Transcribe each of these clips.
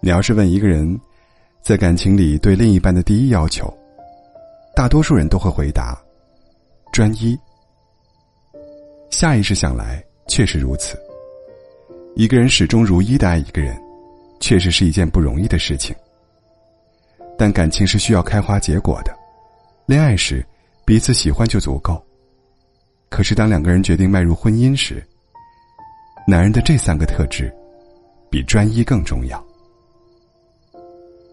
你要是问一个人，在感情里对另一半的第一要求，大多数人都会回答：专一。下意识想来，确实如此。一个人始终如一的爱一个人，确实是一件不容易的事情。但感情是需要开花结果的，恋爱时彼此喜欢就足够。可是当两个人决定迈入婚姻时，男人的这三个特质，比专一更重要。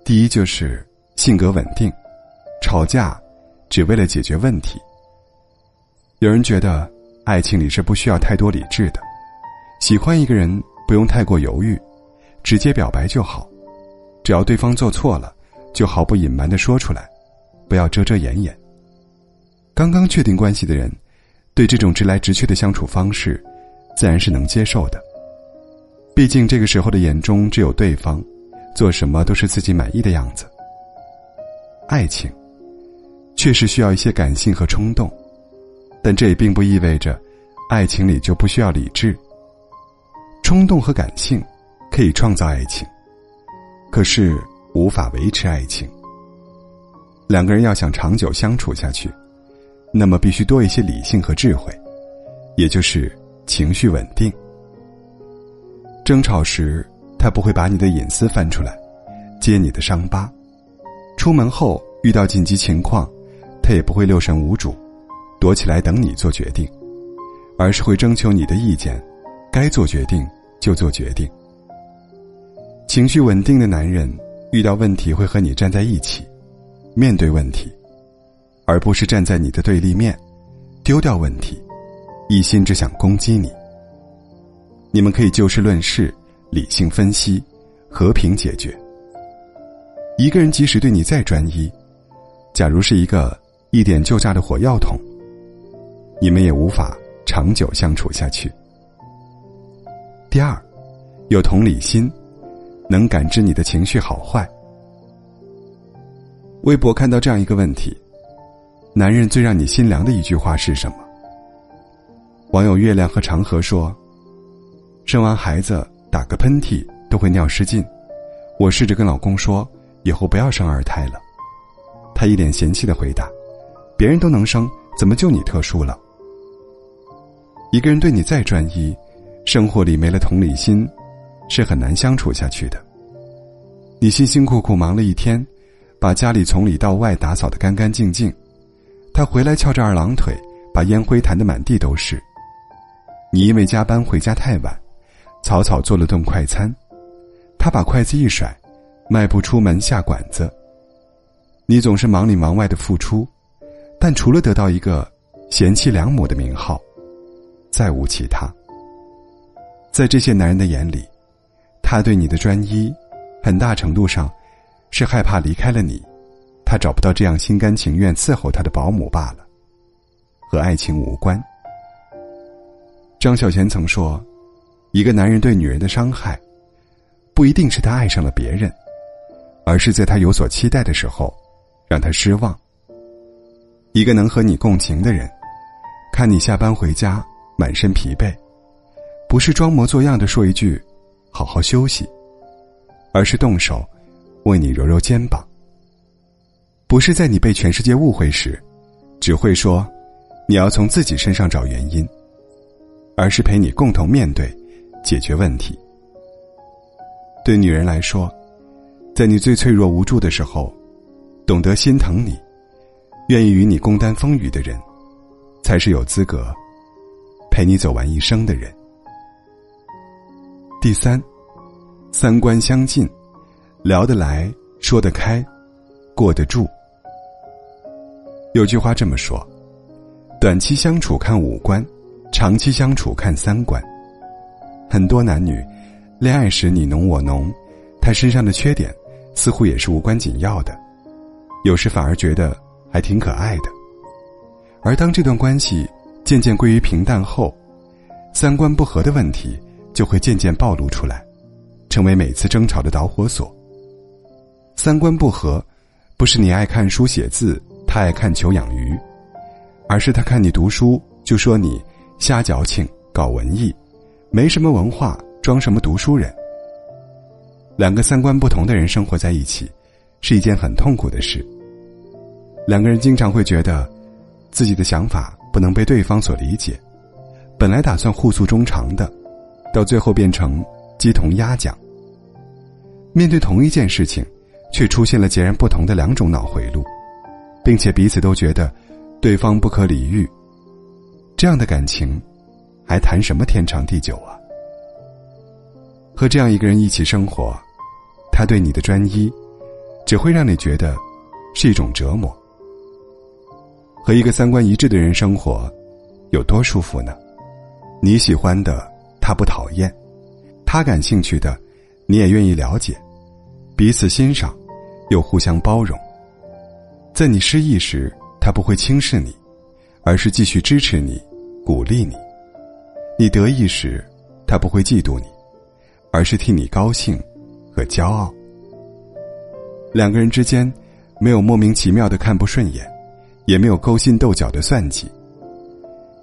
第一就是性格稳定，吵架只为了解决问题。有人觉得爱情里是不需要太多理智的，喜欢一个人不用太过犹豫，直接表白就好，只要对方做错了。就毫不隐瞒的说出来，不要遮遮掩掩。刚刚确定关系的人，对这种直来直去的相处方式，自然是能接受的。毕竟这个时候的眼中只有对方，做什么都是自己满意的样子。爱情，确实需要一些感性和冲动，但这也并不意味着，爱情里就不需要理智。冲动和感性，可以创造爱情，可是。无法维持爱情。两个人要想长久相处下去，那么必须多一些理性和智慧，也就是情绪稳定。争吵时，他不会把你的隐私翻出来，揭你的伤疤；出门后遇到紧急情况，他也不会六神无主，躲起来等你做决定，而是会征求你的意见，该做决定就做决定。情绪稳定的男人。遇到问题会和你站在一起，面对问题，而不是站在你的对立面，丢掉问题，一心只想攻击你。你们可以就事论事，理性分析，和平解决。一个人即使对你再专一，假如是一个一点就炸的火药桶，你们也无法长久相处下去。第二，有同理心。能感知你的情绪好坏。微博看到这样一个问题：男人最让你心凉的一句话是什么？网友月亮和长河说：“生完孩子打个喷嚏都会尿失禁，我试着跟老公说以后不要生二胎了，他一脸嫌弃的回答：别人都能生，怎么就你特殊了？一个人对你再专一，生活里没了同理心。”是很难相处下去的。你辛辛苦苦忙了一天，把家里从里到外打扫的干干净净，他回来翘着二郎腿，把烟灰弹得满地都是。你因为加班回家太晚，草草做了顿快餐，他把筷子一甩，迈步出门下馆子。你总是忙里忙外的付出，但除了得到一个贤妻良母的名号，再无其他。在这些男人的眼里。他对你的专一，很大程度上，是害怕离开了你，他找不到这样心甘情愿伺候他的保姆罢了，和爱情无关。张小娴曾说：“一个男人对女人的伤害，不一定是他爱上了别人，而是在他有所期待的时候，让他失望。一个能和你共情的人，看你下班回家满身疲惫，不是装模作样的说一句。”好好休息，而是动手为你揉揉肩膀。不是在你被全世界误会时，只会说你要从自己身上找原因，而是陪你共同面对、解决问题。对女人来说，在你最脆弱无助的时候，懂得心疼你、愿意与你共担风雨的人，才是有资格陪你走完一生的人。第三，三观相近，聊得来，说得开，过得住。有句话这么说：短期相处看五官，长期相处看三观。很多男女，恋爱时你侬我侬，他身上的缺点似乎也是无关紧要的，有时反而觉得还挺可爱的。而当这段关系渐渐归于平淡后，三观不合的问题。就会渐渐暴露出来，成为每次争吵的导火索。三观不合，不是你爱看书写字，他爱看球养鱼，而是他看你读书就说你瞎矫情、搞文艺，没什么文化，装什么读书人。两个三观不同的人生活在一起，是一件很痛苦的事。两个人经常会觉得，自己的想法不能被对方所理解，本来打算互诉衷肠的，到最后变成鸡同鸭讲。面对同一件事情，却出现了截然不同的两种脑回路，并且彼此都觉得对方不可理喻。这样的感情，还谈什么天长地久啊？和这样一个人一起生活。他对你的专一，只会让你觉得是一种折磨。和一个三观一致的人生活，有多舒服呢？你喜欢的他不讨厌，他感兴趣的你也愿意了解，彼此欣赏，又互相包容。在你失意时，他不会轻视你，而是继续支持你，鼓励你；你得意时，他不会嫉妒你，而是替你高兴。和骄傲，两个人之间没有莫名其妙的看不顺眼，也没有勾心斗角的算计。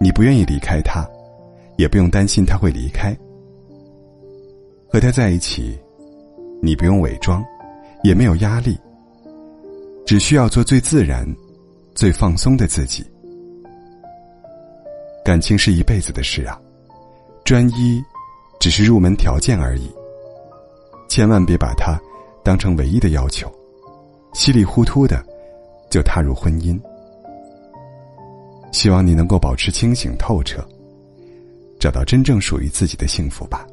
你不愿意离开他，也不用担心他会离开。和他在一起，你不用伪装，也没有压力，只需要做最自然、最放松的自己。感情是一辈子的事啊，专一只是入门条件而已。千万别把它当成唯一的要求，稀里糊涂的就踏入婚姻。希望你能够保持清醒透彻，找到真正属于自己的幸福吧。